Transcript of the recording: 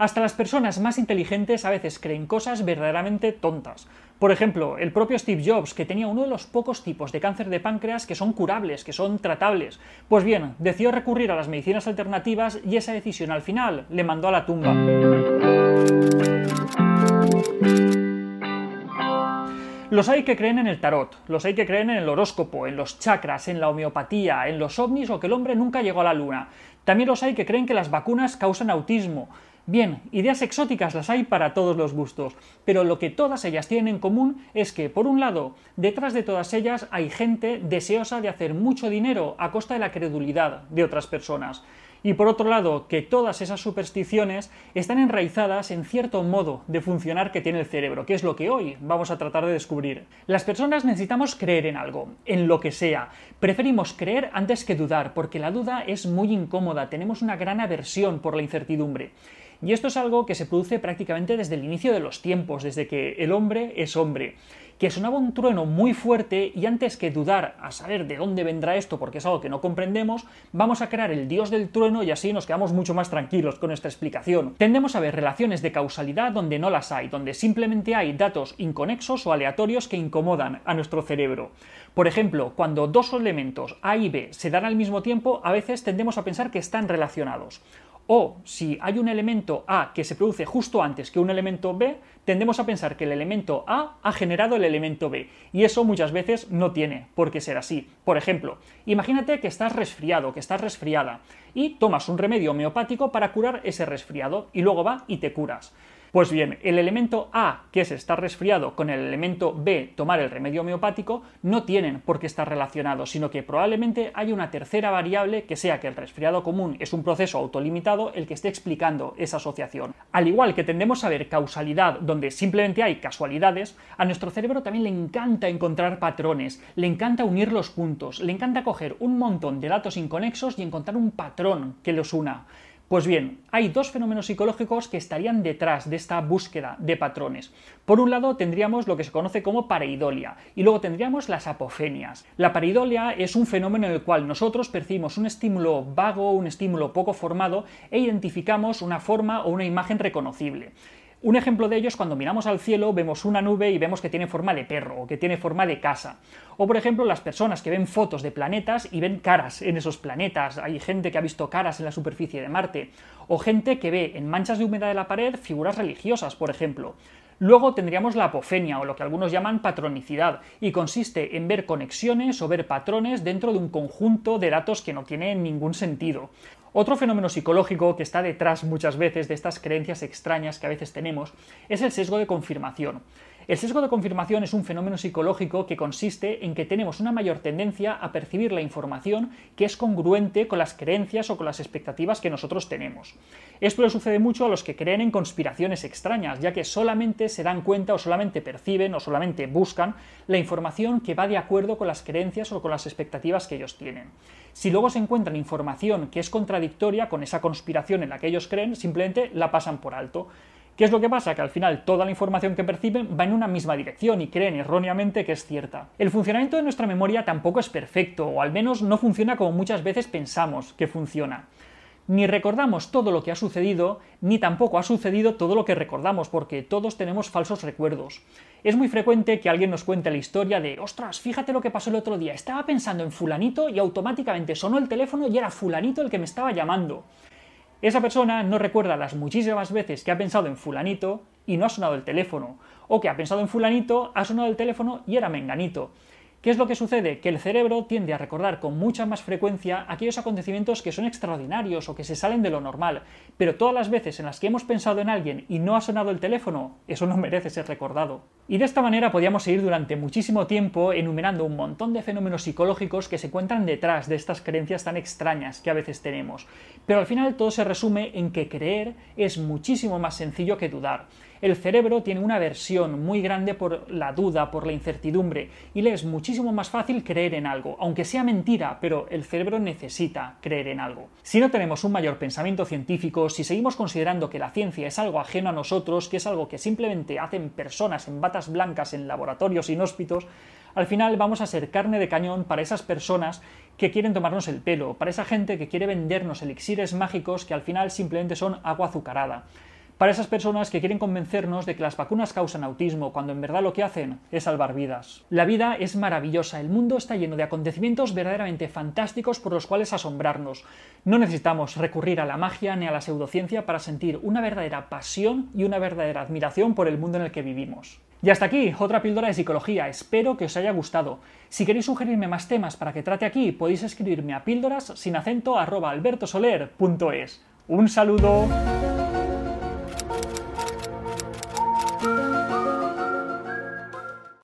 Hasta las personas más inteligentes a veces creen cosas verdaderamente tontas. Por ejemplo, el propio Steve Jobs, que tenía uno de los pocos tipos de cáncer de páncreas que son curables, que son tratables. Pues bien, decidió recurrir a las medicinas alternativas y esa decisión al final le mandó a la tumba. Los hay que creen en el tarot, los hay que creen en el horóscopo, en los chakras, en la homeopatía, en los ovnis o que el hombre nunca llegó a la luna. También los hay que creen que las vacunas causan autismo. Bien, ideas exóticas las hay para todos los gustos, pero lo que todas ellas tienen en común es que, por un lado, detrás de todas ellas hay gente deseosa de hacer mucho dinero a costa de la credulidad de otras personas y por otro lado que todas esas supersticiones están enraizadas en cierto modo de funcionar que tiene el cerebro, que es lo que hoy vamos a tratar de descubrir. Las personas necesitamos creer en algo, en lo que sea. Preferimos creer antes que dudar, porque la duda es muy incómoda, tenemos una gran aversión por la incertidumbre. Y esto es algo que se produce prácticamente desde el inicio de los tiempos, desde que el hombre es hombre que sonaba un trueno muy fuerte y antes que dudar a saber de dónde vendrá esto porque es algo que no comprendemos, vamos a crear el dios del trueno y así nos quedamos mucho más tranquilos con esta explicación. Tendemos a ver relaciones de causalidad donde no las hay, donde simplemente hay datos inconexos o aleatorios que incomodan a nuestro cerebro. Por ejemplo, cuando dos elementos A y B se dan al mismo tiempo, a veces tendemos a pensar que están relacionados o si hay un elemento A que se produce justo antes que un elemento B, tendemos a pensar que el elemento A ha generado el elemento B, y eso muchas veces no tiene por qué ser así. Por ejemplo, imagínate que estás resfriado, que estás resfriada, y tomas un remedio homeopático para curar ese resfriado, y luego va y te curas. Pues bien, el elemento A, que es estar resfriado, con el elemento B, tomar el remedio homeopático, no tienen por qué estar relacionados, sino que probablemente hay una tercera variable que sea que el resfriado común es un proceso autolimitado el que esté explicando esa asociación. Al igual que tendemos a ver causalidad donde simplemente hay casualidades, a nuestro cerebro también le encanta encontrar patrones, le encanta unir los puntos, le encanta coger un montón de datos inconexos y encontrar un patrón que los una. Pues bien, hay dos fenómenos psicológicos que estarían detrás de esta búsqueda de patrones. Por un lado tendríamos lo que se conoce como pareidolia y luego tendríamos las apofenias. La pareidolia es un fenómeno en el cual nosotros percibimos un estímulo vago, un estímulo poco formado e identificamos una forma o una imagen reconocible. Un ejemplo de ello es cuando miramos al cielo, vemos una nube y vemos que tiene forma de perro o que tiene forma de casa. O por ejemplo, las personas que ven fotos de planetas y ven caras en esos planetas. Hay gente que ha visto caras en la superficie de Marte. O gente que ve en manchas de humedad de la pared figuras religiosas, por ejemplo. Luego tendríamos la apofenia, o lo que algunos llaman patronicidad, y consiste en ver conexiones o ver patrones dentro de un conjunto de datos que no tienen ningún sentido. Otro fenómeno psicológico que está detrás muchas veces de estas creencias extrañas que a veces tenemos es el sesgo de confirmación. El sesgo de confirmación es un fenómeno psicológico que consiste en que tenemos una mayor tendencia a percibir la información que es congruente con las creencias o con las expectativas que nosotros tenemos. Esto le sucede mucho a los que creen en conspiraciones extrañas, ya que solamente se dan cuenta o solamente perciben o solamente buscan la información que va de acuerdo con las creencias o con las expectativas que ellos tienen. Si luego se encuentran información que es contradictoria con esa conspiración en la que ellos creen, simplemente la pasan por alto. ¿Qué es lo que pasa? Que al final toda la información que perciben va en una misma dirección y creen erróneamente que es cierta. El funcionamiento de nuestra memoria tampoco es perfecto, o al menos no funciona como muchas veces pensamos que funciona. Ni recordamos todo lo que ha sucedido, ni tampoco ha sucedido todo lo que recordamos, porque todos tenemos falsos recuerdos. Es muy frecuente que alguien nos cuente la historia de, ostras, fíjate lo que pasó el otro día, estaba pensando en fulanito y automáticamente sonó el teléfono y era fulanito el que me estaba llamando. Esa persona no recuerda las muchísimas veces que ha pensado en fulanito y no ha sonado el teléfono, o que ha pensado en fulanito, ha sonado el teléfono y era menganito. ¿Qué es lo que sucede? Que el cerebro tiende a recordar con mucha más frecuencia aquellos acontecimientos que son extraordinarios o que se salen de lo normal, pero todas las veces en las que hemos pensado en alguien y no ha sonado el teléfono, eso no merece ser recordado. Y de esta manera podríamos seguir durante muchísimo tiempo enumerando un montón de fenómenos psicológicos que se encuentran detrás de estas creencias tan extrañas que a veces tenemos. Pero al final todo se resume en que creer es muchísimo más sencillo que dudar. El cerebro tiene una aversión muy grande por la duda, por la incertidumbre, y le es muchísimo más fácil creer en algo, aunque sea mentira, pero el cerebro necesita creer en algo. Si no tenemos un mayor pensamiento científico, si seguimos considerando que la ciencia es algo ajeno a nosotros, que es algo que simplemente hacen personas en batas blancas en laboratorios inhóspitos, al final vamos a ser carne de cañón para esas personas que quieren tomarnos el pelo, para esa gente que quiere vendernos elixires mágicos que al final simplemente son agua azucarada. Para esas personas que quieren convencernos de que las vacunas causan autismo, cuando en verdad lo que hacen es salvar vidas. La vida es maravillosa, el mundo está lleno de acontecimientos verdaderamente fantásticos por los cuales asombrarnos. No necesitamos recurrir a la magia ni a la pseudociencia para sentir una verdadera pasión y una verdadera admiración por el mundo en el que vivimos. Y hasta aquí, otra píldora de psicología. Espero que os haya gustado. Si queréis sugerirme más temas para que trate aquí, podéis escribirme a píldoras sin acento albertosoler.es. Un saludo.